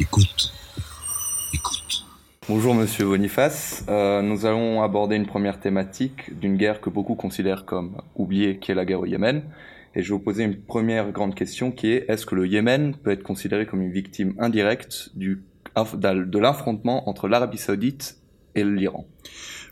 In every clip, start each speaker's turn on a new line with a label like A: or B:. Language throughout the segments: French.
A: Écoute. Écoute.
B: Bonjour Monsieur Boniface. Euh, nous allons aborder une première thématique d'une guerre que beaucoup considèrent comme oubliée, qui est la guerre au Yémen. Et je vais vous poser une première grande question qui est est-ce que le Yémen peut être considéré comme une victime indirecte du, de l'affrontement entre l'Arabie saoudite et l'Iran?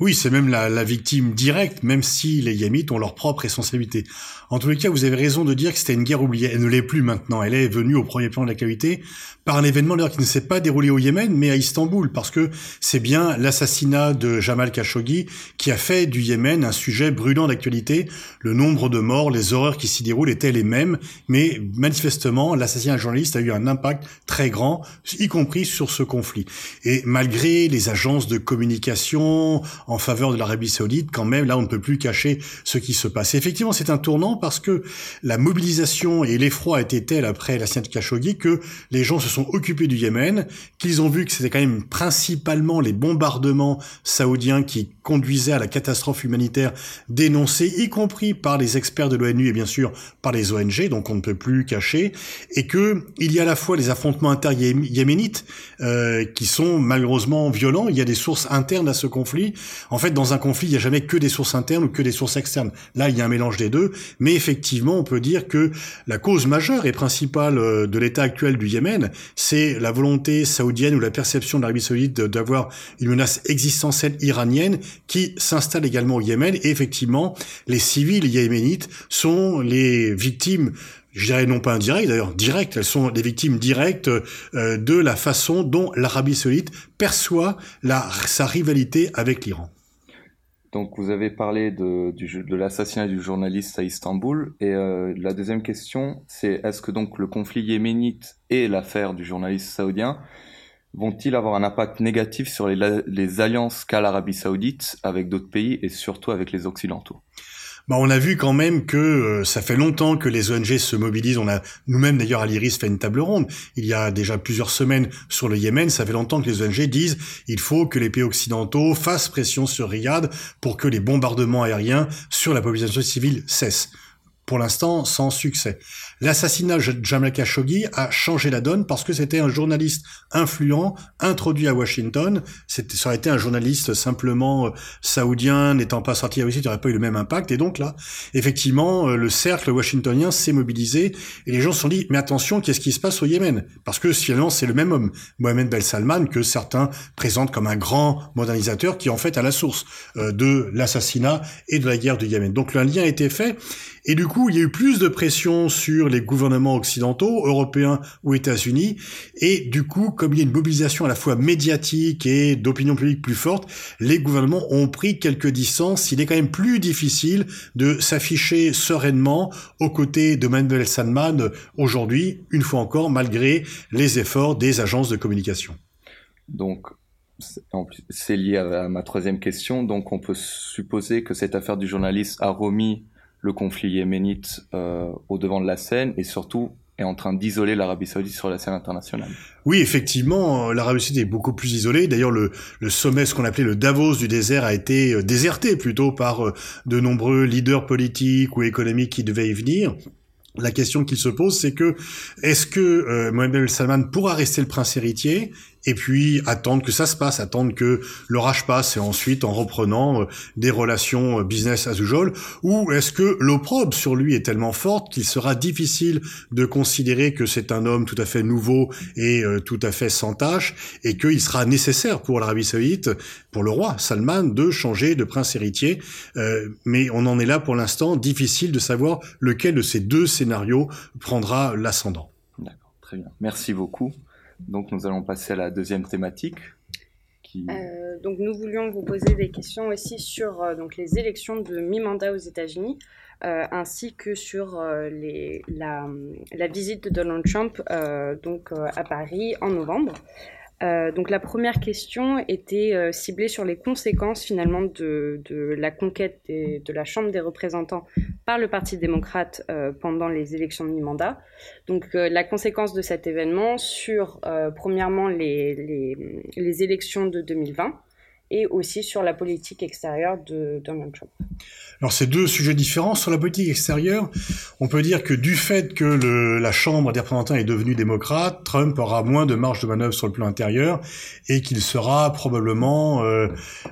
C: Oui, c'est même la, la, victime directe, même si les Yémites ont leur propre responsabilité. En tous les cas, vous avez raison de dire que c'était une guerre oubliée. Elle ne l'est plus maintenant. Elle est venue au premier plan de l'actualité par un événement d'ailleurs qui ne s'est pas déroulé au Yémen, mais à Istanbul, parce que c'est bien l'assassinat de Jamal Khashoggi qui a fait du Yémen un sujet brûlant d'actualité. Le nombre de morts, les horreurs qui s'y déroulent étaient les mêmes, mais manifestement, l'assassinat d'un journaliste a eu un impact très grand, y compris sur ce conflit. Et malgré les agences de communication en faveur de l'Arabie Saoudite, quand même, là, on ne peut plus cacher ce qui se passe. effectivement, c'est un tournant parce que la mobilisation et l'effroi a été tel après la de Khashoggi que les gens se sont occupés du Yémen, qu'ils ont vu que c'était quand même principalement les bombardements saoudiens qui conduisaient à la catastrophe humanitaire dénoncée, y compris par les experts de l'ONU et bien sûr par les ONG, donc on ne peut plus cacher, et que il y a à la fois les affrontements inter-yéménites euh, qui sont malheureusement violents, il y a des sources internes à ce conflit. En fait, dans un conflit, il n'y a jamais que des sources internes ou que des sources externes. Là, il y a un mélange des deux, mais effectivement, on peut dire que la cause majeure et principale euh, de l'état actuel du Yémen, c'est la volonté saoudienne ou la perception de l'Arabie saoudite d'avoir une menace existentielle iranienne qui s'installe également au Yémen. Et effectivement, les civils yéménites sont les victimes je dirais non pas indirectes d'ailleurs, directes, elles sont les victimes directes euh, de la façon dont l'Arabie saoudite perçoit sa rivalité avec l'Iran.
B: Donc vous avez parlé de, de l'assassinat du journaliste à Istanbul et euh, la deuxième question c'est est-ce que donc le conflit yéménite et l'affaire du journaliste saoudien vont-ils avoir un impact négatif sur les, alliances qu'a l'Arabie saoudite avec d'autres pays et surtout avec les occidentaux?
C: Bah, on a vu quand même que euh, ça fait longtemps que les ONG se mobilisent. On a nous-mêmes d'ailleurs à l'IRIS fait une table ronde. Il y a déjà plusieurs semaines sur le Yémen. Ça fait longtemps que les ONG disent il faut que les pays occidentaux fassent pression sur Riyad pour que les bombardements aériens sur la population civile cessent pour l'instant sans succès. L'assassinat de Jamal Khashoggi a changé la donne parce que c'était un journaliste influent introduit à Washington. Ça aurait été un journaliste simplement euh, saoudien n'étant pas sorti à Washington, il n'aurait pas eu le même impact. Et donc là, effectivement, euh, le cercle washingtonien s'est mobilisé et les gens se sont dit mais attention, qu'est-ce qui se passe au Yémen? Parce que finalement c'est le même homme, Mohamed Ben Salman, que certains présentent comme un grand modernisateur qui en fait à la source euh, de l'assassinat et de la guerre du Yémen. Donc un lien a été fait et du coup, il y a eu plus de pression sur les gouvernements occidentaux, européens ou États-Unis. Et du coup, comme il y a une mobilisation à la fois médiatique et d'opinion publique plus forte, les gouvernements ont pris quelques distances. Il est quand même plus difficile de s'afficher sereinement aux côtés de Manuel Salman aujourd'hui, une fois encore, malgré les efforts des agences de communication.
B: Donc, c'est lié à ma troisième question. Donc, on peut supposer que cette affaire du journaliste a remis le conflit yéménite euh, au devant de la scène et surtout est en train d'isoler l'Arabie saoudite sur la scène internationale.
C: Oui, effectivement, l'Arabie saoudite est beaucoup plus isolée. D'ailleurs, le, sommet, ce qu'on appelait le Davos du désert, a été euh, déserté plutôt par euh, de nombreux leaders politiques ou économiques qui devaient y venir. La question qui se pose, c'est que est-ce que euh, Mohamed Salman pourra rester le prince héritier? Et puis attendre que ça se passe, attendre que l'orage passe et ensuite en reprenant euh, des relations euh, business as usual, ou est-ce que l'opprobre sur lui est tellement forte qu'il sera difficile de considérer que c'est un homme tout à fait nouveau et euh, tout à fait sans tâche et qu'il sera nécessaire pour l'Arabie saoudite, pour le roi Salman, de changer de prince héritier, mais on en est là pour l'instant, difficile de savoir lequel de ces deux scénarios prendra l'ascendant.
B: D'accord, très bien. Merci beaucoup. Donc nous allons passer à la deuxième thématique.
D: Euh, donc nous voulions vous poser des questions aussi sur euh, donc les élections de mi-mandat aux États-Unis, euh, ainsi que sur les, la, la, visite de Donald Trump donc à Paris en novembre. Euh, donc la première question était euh, ciblée sur les conséquences finalement de, de la conquête de la Chambre des représentants par le Parti démocrate euh, pendant les élections de mi-mandat. Donc la conséquence de cet événement sur premièrement les, les, les, élections de 2020 et aussi sur la politique extérieure de Donald Trump.
C: Alors c'est deux sujets différents. Sur la politique extérieure, on peut dire que du fait que la Chambre des représentants est devenue démocrate, Trump aura moins de marge de manœuvre sur le plan intérieur et qu'il sera probablement euh,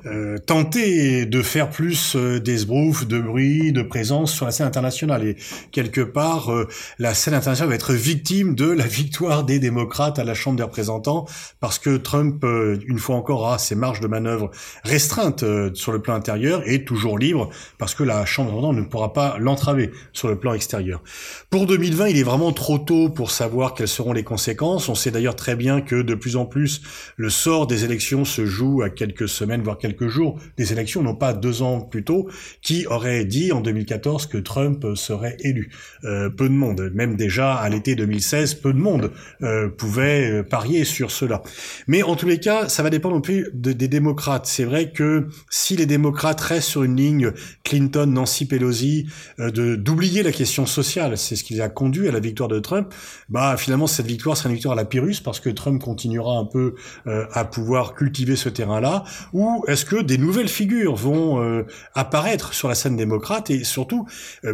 C: euh, tenté de faire plus euh, d'esbrouf, de bruit, de présence sur la scène internationale. Et quelque part, la scène internationale va être victime de la victoire des démocrates à la Chambre des représentants parce que Trump, une fois encore, aura ses marges de manœuvre restreintes sur le plan intérieur et toujours libre parce que la Chambre représentants ne pourra pas l'entraver sur le plan extérieur. Pour 2020, il est vraiment trop tôt pour savoir quelles seront les conséquences. On sait d'ailleurs très bien que de plus en plus, le sort des élections se joue à quelques semaines, voire quelques jours des élections, non pas deux ans plus tôt, qui aurait dit en 2014 que Trump serait élu? Euh, peu de monde, même déjà à l'été 2016, peu de monde euh, pouvait euh, parier sur cela. Mais en tous les cas, ça va dépendre non plus des démocrates. C'est vrai que si les démocrates restent sur une ligne Clinton, Nancy Pelosi, euh, d'oublier la question sociale, c'est ce qui a conduit à la victoire de Trump, bah finalement cette victoire sera une victoire à la Pyrrhus parce que Trump continuera un peu euh, à pouvoir cultiver ce terrain-là, ou est-ce que des nouvelles figures vont euh, apparaître sur la scène démocrate et surtout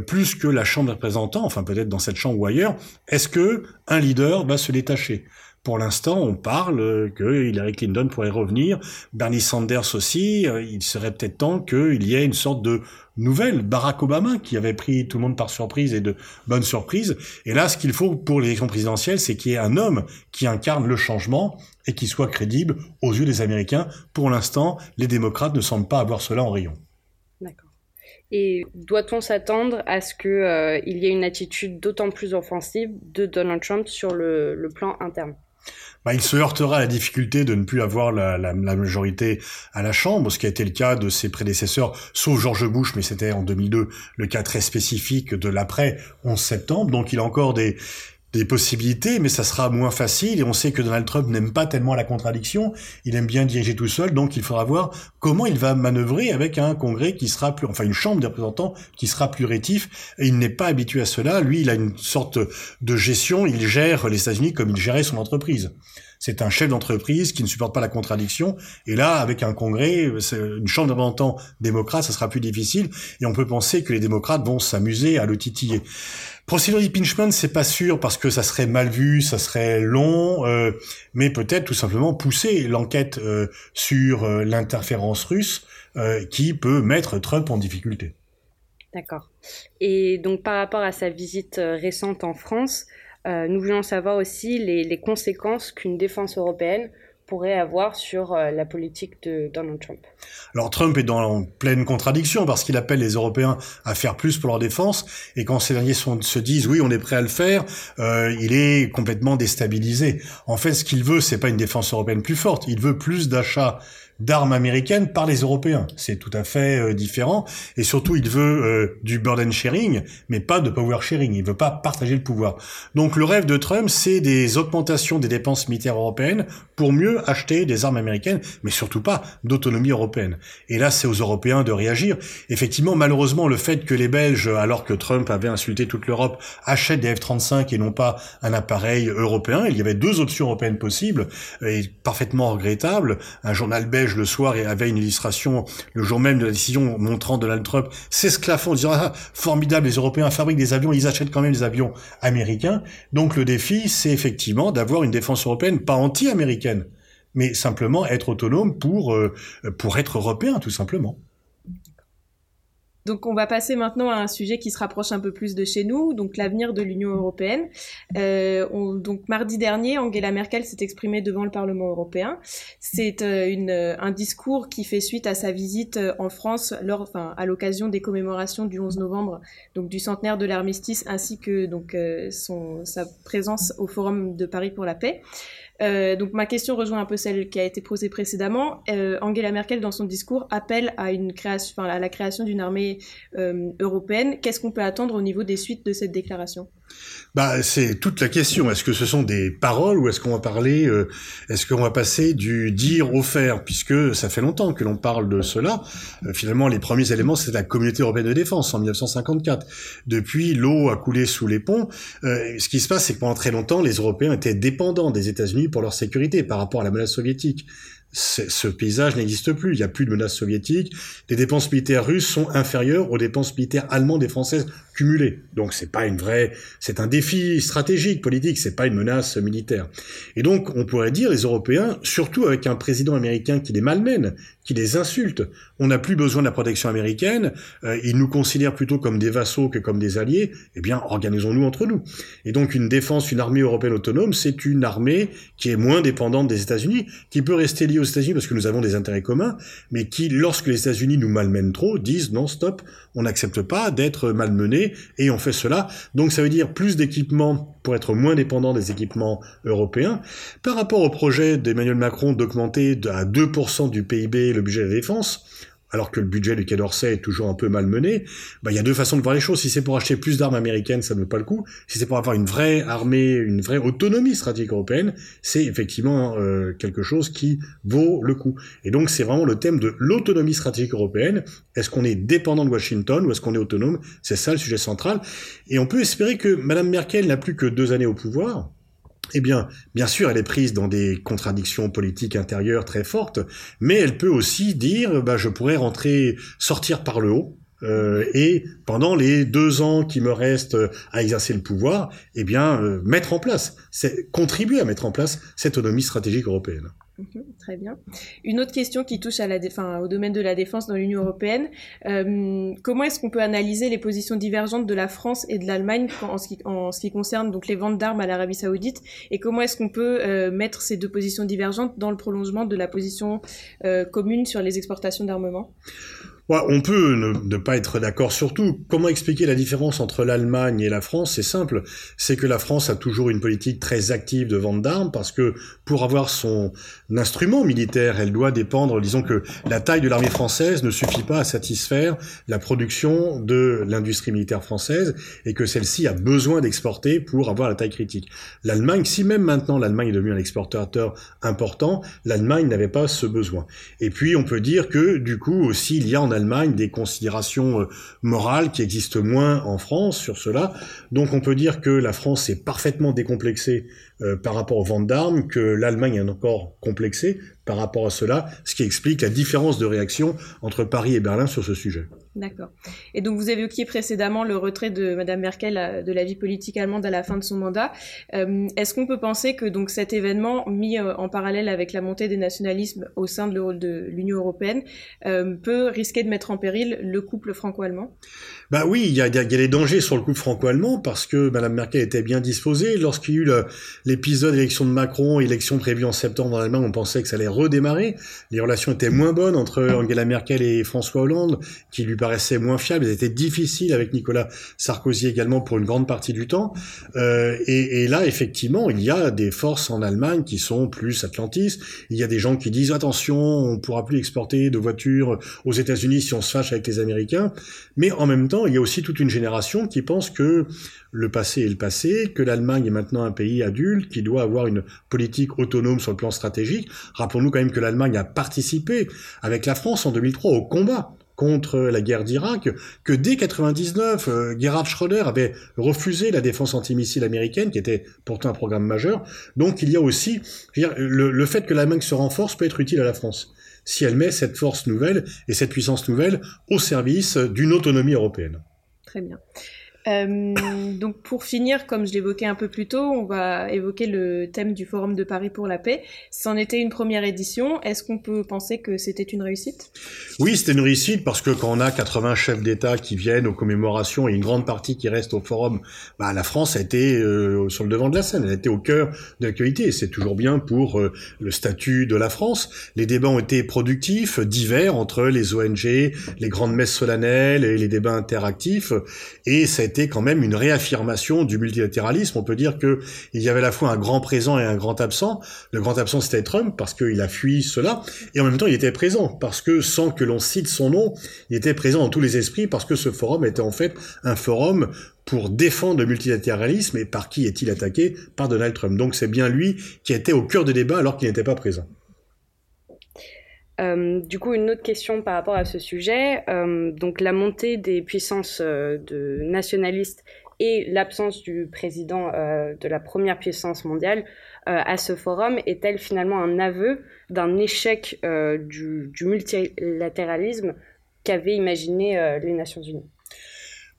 C: plus que la Chambre des représentants, enfin peut-être dans cette chambre ou ailleurs, est-ce que un leader va se détacher? Pour l'instant, on parle que Hillary Clinton pourrait revenir, Bernie Sanders aussi. Il serait peut-être temps qu'il y ait une sorte de nouvelle Barack Obama qui avait pris tout le monde par surprise et de bonne surprise. Et là, ce qu'il faut pour l'élection présidentielle, c'est qu'il y ait un homme qui incarne le changement et qui soit crédible aux yeux des Américains. Pour l'instant, les démocrates ne semblent pas avoir cela en rayon.
D: D'accord. Et doit-on s'attendre à ce qu'il euh, y ait une attitude d'autant plus offensive de Donald Trump sur le plan interne?
C: Bah, il se heurtera à la difficulté de ne plus avoir la, majorité à la Chambre, ce qui a été le cas de ses prédécesseurs, sauf George Bush, mais c'était en 2002 le cas très spécifique de l'après 11 septembre. Donc il a encore des, des possibilités, mais ça sera moins facile. Et on sait que Donald Trump n'aime pas tellement la contradiction. Il aime bien diriger tout seul, donc il faudra voir comment il va manœuvrer avec un Congrès qui sera plus, enfin une Chambre des représentants qui sera plus rétif. Et il n'est pas habitué à cela. Lui, il a une sorte de gestion. Il gère les États-Unis comme il gérait son entreprise. C'est un chef d'entreprise qui ne supporte pas la contradiction. Et là, avec un congrès, une chambre de représentants démocrate, ça sera plus difficile. Et on peut penser que les démocrates vont s'amuser à le titiller. Procédure d'impeachment, c'est pas sûr parce que ça serait mal vu, ça serait long, euh, mais peut-être tout simplement pousser l'enquête euh, sur euh, l'interférence russe euh, qui peut mettre Trump en difficulté.
D: D'accord. Et donc par rapport à sa visite euh, récente en France, euh, nous voulons savoir aussi les, les conséquences qu'une défense européenne pourrait avoir sur euh, la politique de Donald Trump.
C: Alors Trump est dans pleine contradiction parce qu'il appelle les Européens à faire plus pour leur défense et quand ces derniers sont, se disent oui on est prêt à le faire, euh, il est complètement déstabilisé. En fait ce qu'il veut c'est pas une défense européenne plus forte, il veut plus d'achats d'armes américaines par les Européens. C'est tout à fait euh, différent. Et surtout, il veut euh, du burden sharing, mais pas de power sharing. Il veut pas partager le pouvoir. Donc le rêve de Trump, c'est des augmentations des dépenses militaires européennes pour mieux acheter des armes américaines, mais surtout pas d'autonomie européenne. Et là, c'est aux Européens de réagir. Effectivement, malheureusement, le fait que les Belges, alors que Trump avait insulté toute l'Europe, achètent des F-35 et non pas un appareil européen, il y avait deux options européennes possibles, et parfaitement regrettables. Un journal belge le soir et avait une illustration le jour même de la décision montrant Donald Trump s'esclaffant en disant ah, formidable les Européens fabriquent des avions ils achètent quand même des avions américains donc le défi c'est effectivement d'avoir une défense européenne pas anti-américaine mais simplement être autonome pour euh, pour être européen tout simplement.
E: Donc on va passer maintenant à un sujet qui se rapproche un peu plus de chez nous, donc l'avenir de l'Union européenne. Euh, on, donc mardi dernier, Angela Merkel s'est exprimée devant le Parlement européen. C'est euh, une, un discours qui fait suite à sa visite euh, en France à l'occasion des commémorations du 11 novembre, donc du centenaire de l'armistice, ainsi que donc euh, sa présence au Forum de Paris pour la paix. Euh, donc ma question rejoint un peu celle qui a été posée précédemment. Euh, Angela Merkel, dans son discours, appelle à, une création, à la création d'une armée euh, européenne. Qu'est-ce qu'on peut attendre au niveau des suites de cette déclaration?
C: Bah, c'est toute la question. Est-ce que ce sont des paroles ou est-ce qu'on va parler, euh, est-ce qu'on va passer du dire au faire, puisque ça fait longtemps que l'on parle de cela. Euh, finalement, les premiers éléments, c'est la Communauté européenne de défense en 1954. Depuis, l'eau a coulé sous les ponts. Euh, ce qui se passe, c'est que pendant très longtemps, les Européens étaient dépendants des États-Unis pour leur sécurité par rapport à la menace soviétique. Ce paysage n'existe plus. Il n'y a plus de menaces soviétiques. Les dépenses militaires russes sont inférieures aux dépenses militaires allemandes et françaises cumulées. Donc c'est pas une vraie, c'est un défi stratégique, politique. C'est pas une menace militaire. Et donc on pourrait dire les Européens, surtout avec un président américain qui les malmène, qui les insulte. On n'a plus besoin de la protection américaine. Euh, ils nous considèrent plutôt comme des vassaux que comme des alliés. Eh bien, organisons-nous entre nous. Et donc une défense, une armée européenne autonome, c'est une armée qui est moins dépendante des États-Unis, qui peut rester liée aux États-Unis parce que nous avons des intérêts communs, mais qui, lorsque les États-Unis nous malmènent trop, disent non, stop, on n'accepte pas d'être malmenés et on fait cela. Donc ça veut dire plus d'équipements pour être moins dépendant des équipements européens. Par rapport au projet d'Emmanuel Macron d'augmenter à 2% du PIB le budget de la défense, alors que le budget du Quai d'Orsay est toujours un peu malmené, bah, il y a deux façons de voir les choses. Si c'est pour acheter plus d'armes américaines, ça ne vaut pas le coup. Si c'est pour avoir une vraie armée, une vraie autonomie stratégique européenne, c'est effectivement euh, quelque chose qui vaut le coup. Et donc c'est vraiment le thème de l'autonomie stratégique européenne. Est-ce qu'on est dépendant de Washington ou est-ce qu'on est autonome? C'est ça le sujet central. Et on peut espérer que Madame Merkel n'a plus que deux années au pouvoir eh bien, bien sûr, elle est prise dans des contradictions politiques intérieures très fortes, mais elle peut aussi dire, bah, je pourrais rentrer, sortir par le haut, euh, et pendant les deux ans qui me restent à exercer le pouvoir, eh bien, euh, mettre en place, contribuer à mettre en place cette autonomie stratégique européenne.
E: Mhm, très bien. Une autre question qui touche au domaine de la défense dans l'Union européenne. Euh, comment est-ce qu'on peut analyser les positions divergentes de la France et de l'Allemagne en, ce qui, en ce qui concerne donc les ventes d'armes à l'Arabie saoudite? Et comment est-ce qu'on peut euh, mettre ces deux positions divergentes dans le prolongement de la position euh, commune sur les exportations d'armement?
C: On peut ne, pas être d'accord sur tout. Comment expliquer la différence entre l'Allemagne et la France? C'est simple, c'est que la France a toujours une politique très active de vente d'armes parce que pour avoir son instrument militaire, elle doit dépendre, disons que la taille de l'armée française ne suffit pas à satisfaire la production de l'industrie militaire française et que celle-ci a besoin d'exporter pour avoir la taille critique. L'Allemagne, si même maintenant l'Allemagne est devenue un exportateur important, l'Allemagne n'avait pas ce besoin. Et puis on peut dire que du coup aussi il y a en des considérations euh, morales qui existent moins en France sur cela. Donc on peut dire que la France est parfaitement décomplexée euh, par rapport aux ventes d'armes, que l'Allemagne est encore complexée par rapport à cela, ce qui explique la différence de réaction entre Paris et Berlin sur ce sujet.
E: D'accord. Et donc vous évoquiez précédemment le retrait de Madame Merkel euh, de la vie politique allemande à la fin de son mandat. Est-ce qu'on peut penser que donc cet événement mis en parallèle avec la montée des nationalismes au sein de l'Union européenne peut risquer de mettre en péril le couple franco-allemand?
C: Bah oui, il y a, y a, des dangers sur le couple franco-allemand parce que Madame Merkel était bien disposée. Lorsqu'il y a eu l'épisode élection de Macron, élection prévue en septembre en Allemagne, on pensait que ça allait redémarrer. Les relations étaient moins bonnes entre Angela Merkel et François Hollande, qui lui paraissaient moins fiables. Elles étaient difficiles avec Nicolas Sarkozy également pour une grande partie du temps. Euh, et, et, là, effectivement, il y a des forces en Allemagne qui sont plus atlantistes. Il y a des gens qui disent attention, on pourra plus exporter de voitures aux États-Unis si on se fâche avec les Américains. Mais en même temps il y a aussi toute une génération qui pense que le passé est le passé, que l'Allemagne est maintenant un pays adulte, qui doit avoir une politique autonome sur le plan stratégique. Rappelons-nous quand même que l'Allemagne a participé avec la France en 2003 au combat contre la guerre d'Irak, que dès 99, euh, Gerhard Schröder avait refusé la défense antimissile américaine, qui était pourtant un programme majeur. Donc il y a aussi, le, le fait que l'Allemagne se renforce peut être utile à la France si elle met cette force nouvelle et cette puissance nouvelle au service d'une autonomie européenne.
E: Très bien. Euh, donc pour finir, comme je l'évoquais un peu plus tôt, on va évoquer le thème du Forum de Paris pour la paix. C'en était une première édition. Est-ce qu'on peut penser que c'était une réussite?
C: Oui, c'était une réussite parce que quand on a 80 chefs d'État qui viennent aux commémorations et une grande partie qui reste au Forum, bah, la France a été euh, sur le devant de la scène. Elle a été au cœur de l'actualité et c'est toujours bien pour euh, le statut de la France. Les débats ont été productifs, divers entre les ONG, les grandes messes solennelles et les débats interactifs et ça a été quand même une réaffirmation du multilatéralisme. On peut dire que il y avait à la fois un grand présent et un grand absent. Le grand absent c'était Trump parce qu'il a fui cela, et en même temps il était présent parce que sans que l'on cite son nom, il était présent dans tous les esprits parce que ce forum était en fait un forum pour défendre le multilatéralisme et par qui est-il attaqué? Par Donald Trump. Donc c'est bien lui qui était au cœur des débats alors qu'il n'était pas présent.
D: Euh, du coup, une autre question par rapport à ce sujet. Euh, donc, la montée des puissances euh, nationalistes et l'absence du président de la première puissance mondiale à ce forum est-elle finalement un aveu d'un échec du, du, multilatéralisme qu'avaient imaginé les Nations Unies?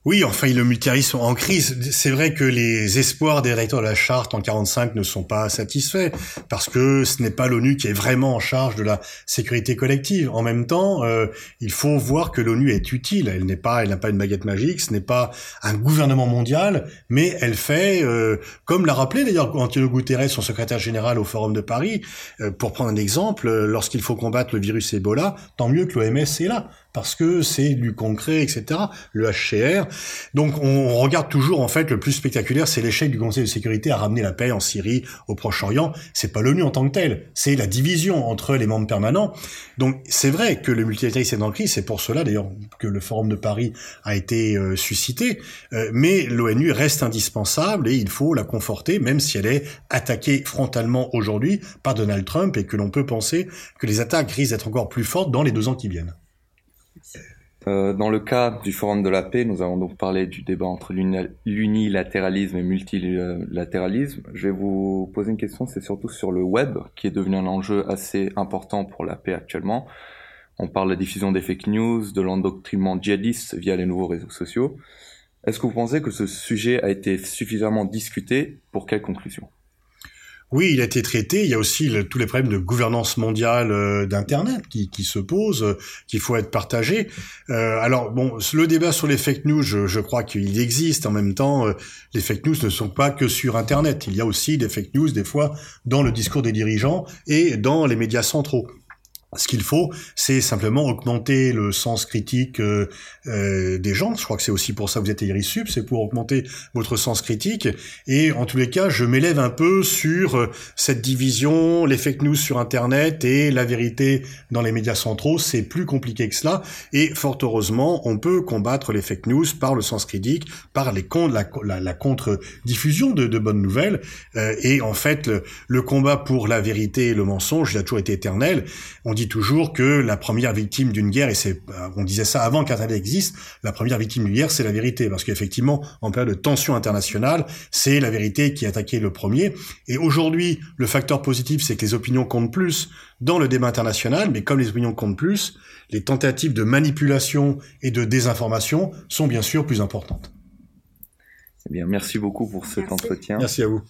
C: Oui, enfin, le multilarisme en crise. C'est vrai que les espoirs des rédacteurs de la charte en 45 ne sont pas satisfaits parce que ce n'est pas l'ONU qui est vraiment en charge de la sécurité collective. En même temps, euh, il faut voir que l'ONU est utile. Elle n'est pas, elle n'a pas une baguette magique. Ce n'est pas un gouvernement mondial, mais elle fait, euh, comme l'a rappelé d'ailleurs Antonio Guterres, son secrétaire général au Forum de Paris, euh, pour prendre un exemple, lorsqu'il faut combattre le virus Ebola, tant mieux que l'OMS est là parce que c'est du concret, etc. Le HCR. Donc on regarde toujours en fait le plus spectaculaire, c'est l'échec du Conseil de sécurité à ramener la paix en Syrie, au Proche-Orient. C'est pas l'ONU en tant que tel, c'est la division entre les membres permanents. Donc c'est vrai que le multilatéralisme est en crise, c'est pour cela d'ailleurs que le Forum de Paris a été euh, suscité. Euh, mais l'ONU reste indispensable et il faut la conforter, même si elle est attaquée frontalement aujourd'hui par Donald Trump et que l'on peut penser que les attaques risquent d'être encore plus fortes dans les deux ans qui viennent.
B: Euh, dans le cas du Forum de la paix, nous avons donc parlé du débat entre l'unilatéralisme et multilatéralisme. Je vais vous poser une question, c'est surtout sur le web, qui est devenu un enjeu assez important pour la paix actuellement. On parle de la diffusion des fake news, de l'endoctrinement djihadiste via les nouveaux réseaux sociaux. Est-ce que vous pensez que ce sujet a été suffisamment discuté Pour quelle conclusion?
C: Oui, il a été traité. Il y a aussi tous les problèmes de gouvernance mondiale euh, d'Internet qui, se posent, euh, qu'il faut être partagé. Euh, alors, bon, le débat sur les fake news, je, je crois qu'il existe. En même temps, les fake news ne sont pas que sur Internet. Il y a aussi des fake news, des fois, dans le discours des dirigeants et dans les médias centraux. Ce qu'il faut, c'est simplement augmenter le sens critique euh, euh, des gens. Je crois que c'est aussi pour ça que vous êtes IRISUP, c'est pour augmenter votre sens critique. Et en tous les cas, je m'élève un peu sur euh, cette division, les fake news sur Internet et la vérité dans les médias centraux. C'est plus compliqué que cela. Et fort heureusement, on peut combattre les fake news par le sens critique, par les la, la, la contre-diffusion de, de, bonnes nouvelles. Euh, et en fait, le, combat pour la vérité et le mensonge, il a toujours été éternel. Toujours que la première victime d'une guerre, et c'est, euh, on disait ça avant qu'Internet existe, la première victime d'une guerre, c'est la vérité, parce qu'effectivement, en période de tension internationale, c'est la vérité qui est attaquée le premier. Et aujourd'hui, le facteur positif, c'est que les opinions comptent plus dans le débat international, mais comme les opinions comptent plus, les tentatives de manipulation et de désinformation sont bien sûr plus importantes.
B: Eh bien, merci beaucoup pour cet entretien.
C: Merci à vous.